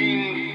wind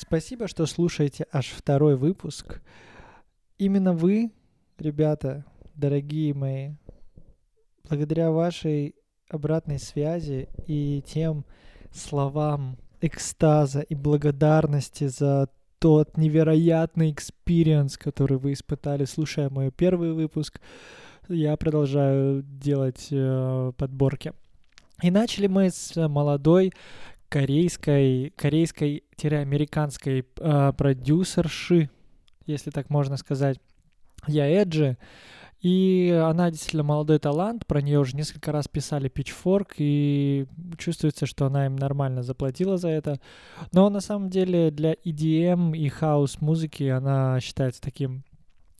Спасибо, что слушаете аж второй выпуск. Именно вы, ребята, дорогие мои, благодаря вашей обратной связи и тем словам экстаза и благодарности за тот невероятный experience, который вы испытали, слушая мой первый выпуск, я продолжаю делать э, подборки. И начали мы с молодой корейской, корейской-американской э, продюсерши, если так можно сказать, я Эджи. И она действительно молодой талант, про нее уже несколько раз писали Pitchfork, и чувствуется, что она им нормально заплатила за это. Но на самом деле для EDM и хаос музыки она считается таким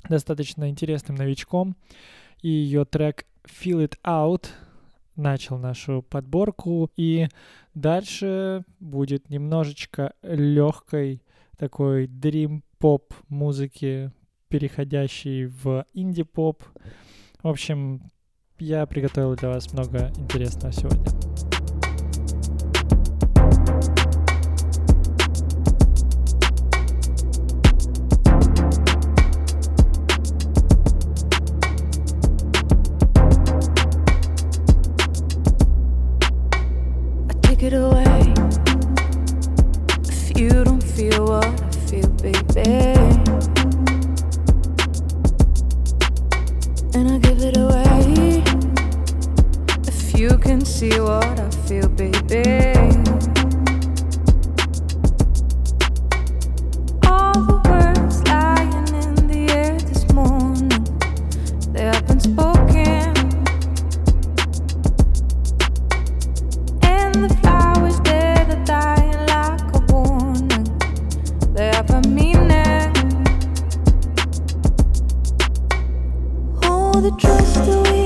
достаточно интересным новичком. И ее трек Feel It Out начал нашу подборку. И дальше будет немножечко легкой такой дрим-поп музыки, переходящей в инди-поп. В общем, я приготовил для вас много интересного сегодня. the trust away.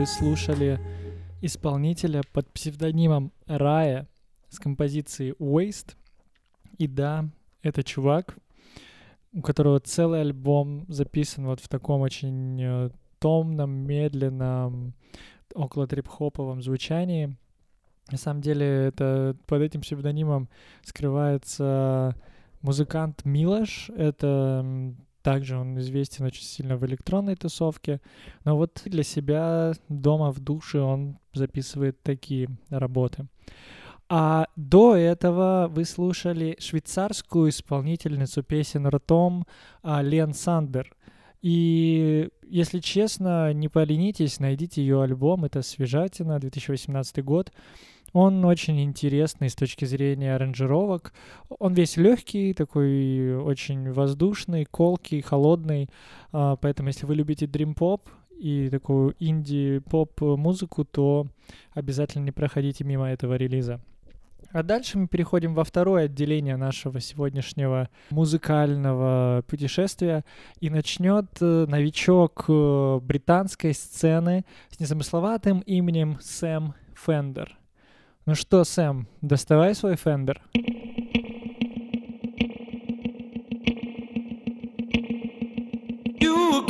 Вы слушали исполнителя под псевдонимом Рая с композицией Waste. И да, это чувак, у которого целый альбом записан вот в таком очень э, томном, медленном, около трип-хоповом звучании. На самом деле, это под этим псевдонимом скрывается музыкант Милош. Это также он известен очень сильно в электронной тусовке. Но вот для себя дома в душе он записывает такие работы. А до этого вы слушали швейцарскую исполнительницу песен ртом а, Лен Сандер. И, если честно, не поленитесь, найдите ее альбом. Это «Свежатина», 2018 год. Он очень интересный с точки зрения аранжировок. Он весь легкий, такой очень воздушный, колкий, холодный. А, Поэтому, если вы любите дрим-поп и такую инди-поп музыку, то обязательно не проходите мимо этого релиза. А дальше мы переходим во второе отделение нашего сегодняшнего музыкального путешествия. И начнет э, новичок э, британской сцены с незамысловатым именем Сэм Фендер. Ну что, Сэм, доставай свой Фендер. You were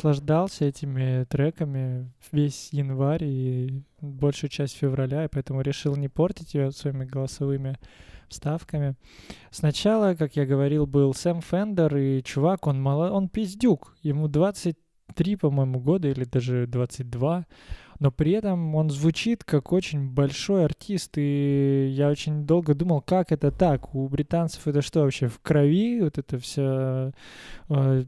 наслаждался этими треками весь январь и большую часть февраля, и поэтому решил не портить ее своими голосовыми вставками. Сначала, как я говорил, был Сэм Фендер, и чувак, он, мало, он пиздюк. Ему 23, по-моему, года или даже 22 но при этом он звучит как очень большой артист, и я очень долго думал, как это так, у британцев это что вообще, в крови, вот это все э,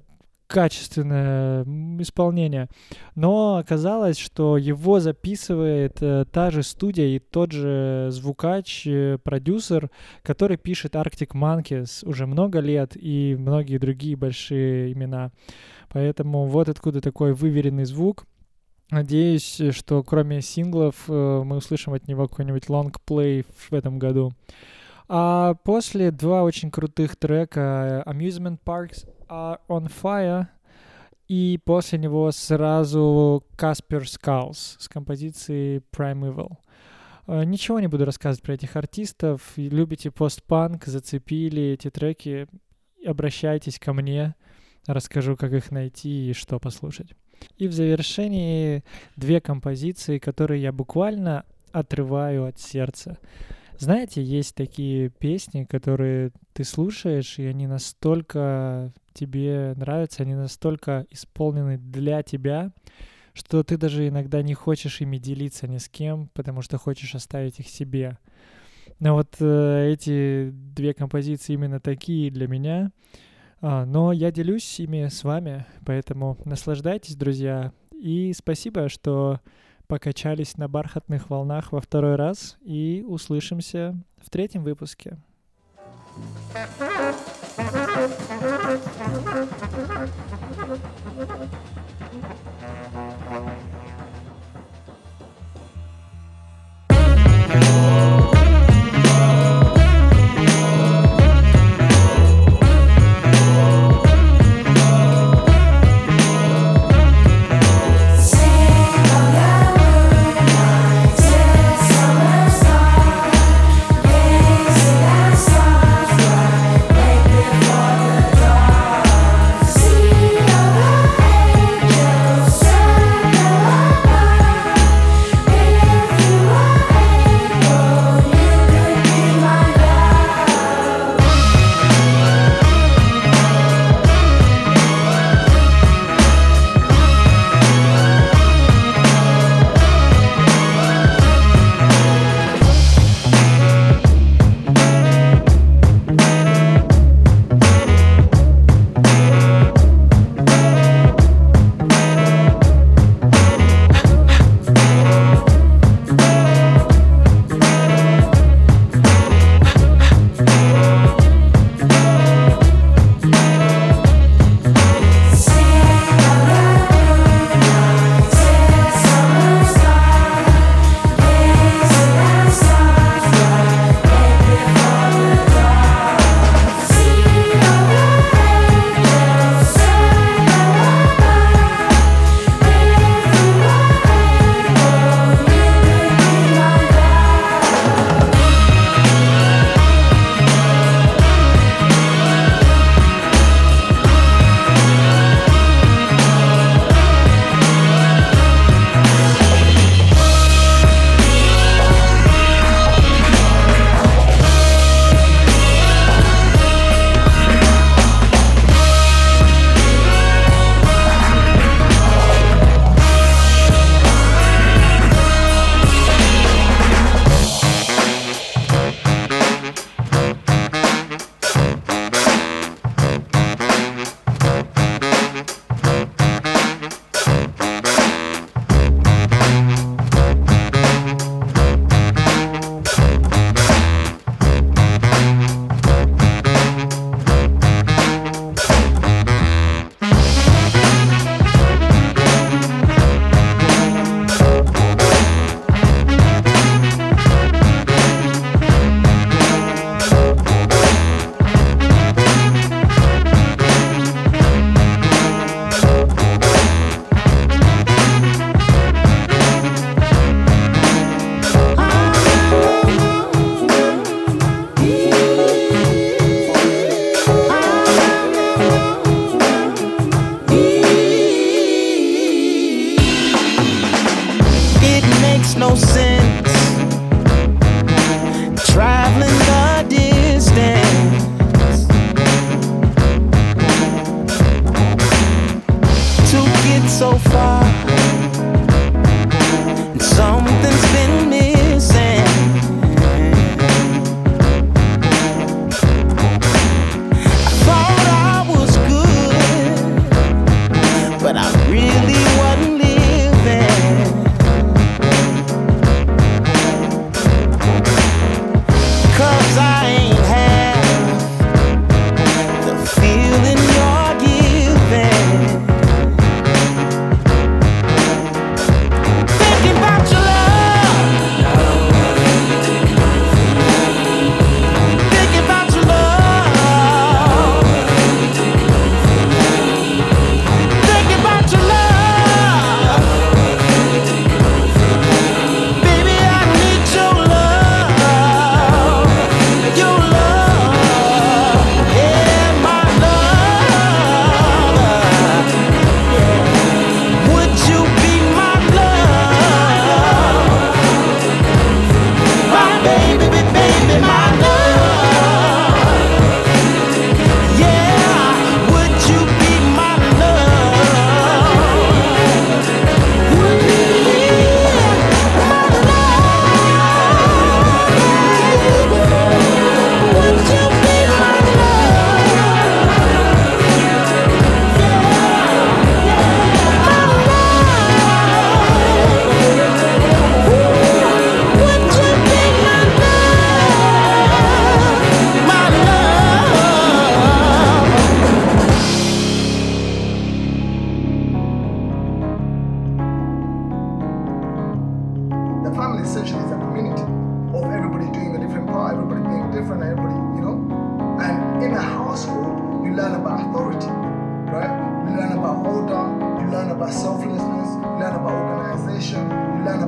качественное исполнение. Но оказалось, что его записывает э, та же студия и тот же звукач, э, продюсер, который пишет Arctic Monkeys уже много лет и многие другие большие имена. Поэтому вот откуда такой выверенный звук. Надеюсь, что кроме синглов э, мы услышим от него какой-нибудь лонгплей в этом году. А после два очень крутых трека Amusement Parks Are On Fire и после него сразу Casper Skulls с композицией Primeval. Э, ничего не буду рассказывать про этих артистов. Любите постпанк, зацепили эти треки, обращайтесь ко мне, расскажу, как их найти и что послушать. И в завершении две композиции, которые я буквально отрываю от сердца. Знаете, есть такие песни, которые ты слушаешь, и они настолько тебе нравятся, они настолько исполнены для тебя, что ты даже иногда не хочешь ими делиться ни с кем, потому что хочешь оставить их себе. Но вот э, эти две композиции именно такие для меня. А, но я делюсь ими с вами, поэтому наслаждайтесь, друзья. И спасибо, что покачались на бархатных волнах во второй раз. И услышимся в третьем выпуске. See all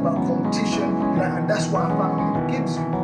about competition, and that's why family gives you.